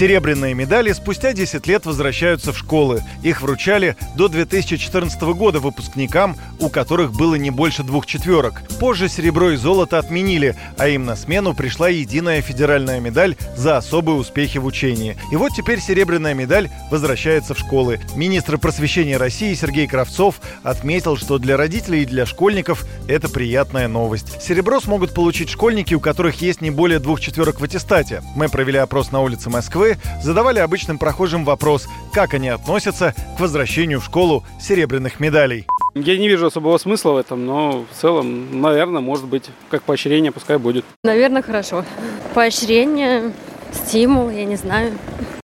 Серебряные медали спустя 10 лет возвращаются в школы. Их вручали до 2014 года выпускникам, у которых было не больше двух четверок. Позже серебро и золото отменили, а им на смену пришла единая федеральная медаль за особые успехи в учении. И вот теперь серебряная медаль возвращается в школы. Министр просвещения России Сергей Кравцов отметил, что для родителей и для школьников это приятная новость. Серебро смогут получить школьники, у которых есть не более двух четверок в аттестате. Мы провели опрос на улице Москвы задавали обычным прохожим вопрос, как они относятся к возвращению в школу серебряных медалей. Я не вижу особого смысла в этом, но в целом, наверное, может быть, как поощрение пускай будет. Наверное, хорошо. Поощрение, стимул, я не знаю.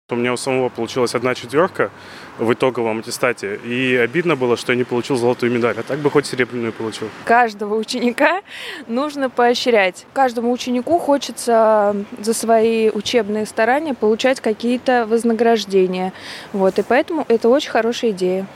У меня у самого получилась одна четверка в итоговом аттестате. И обидно было, что я не получил золотую медаль. А так бы хоть серебряную получил. Каждого ученика нужно поощрять. Каждому ученику хочется за свои учебные старания получать какие-то вознаграждения. Вот, и поэтому это очень хорошая идея.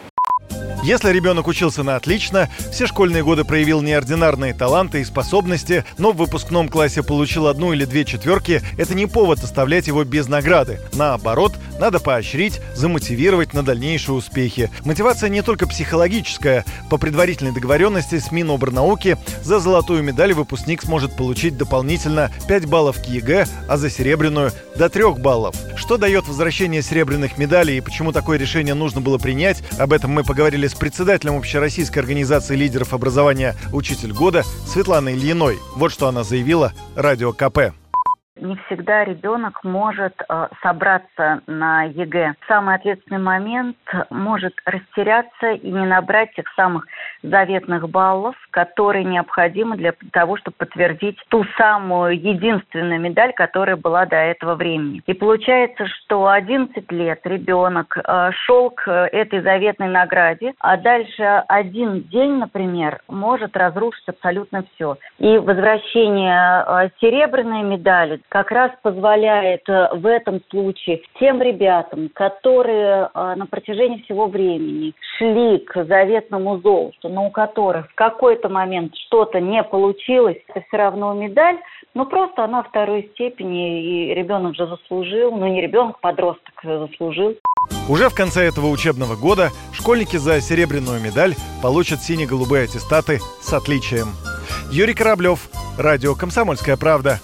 Если ребенок учился на отлично, все школьные годы проявил неординарные таланты и способности, но в выпускном классе получил одну или две четверки, это не повод оставлять его без награды. Наоборот, надо поощрить, замотивировать на дальнейшие успехи. Мотивация не только психологическая. По предварительной договоренности с Миноборнауки за золотую медаль выпускник сможет получить дополнительно 5 баллов к ЕГЭ, а за серебряную – до 3 баллов. Что дает возвращение серебряных медалей и почему такое решение нужно было принять, об этом мы поговорили с председателем Общероссийской организации лидеров образования «Учитель года» Светланой Ильиной. Вот что она заявила Радио КП не всегда ребенок может э, собраться на ЕГЭ. Самый ответственный момент может растеряться и не набрать тех самых заветных баллов, которые необходимы для того, чтобы подтвердить ту самую единственную медаль, которая была до этого времени. И получается, что 11 лет ребенок э, шел к этой заветной награде, а дальше один день, например, может разрушить абсолютно все. И возвращение э, серебряной медали как раз позволяет э, в этом случае тем ребятам, которые на протяжении всего времени шли к заветному золоту, но у которых в какой-то момент что-то не получилось, это все равно медаль, но просто она второй степени, и ребенок же заслужил, ну не ребенок, подросток заслужил. Уже в конце этого учебного года школьники за серебряную медаль получат сине-голубые аттестаты с отличием. Юрий Кораблев, Радио «Комсомольская правда».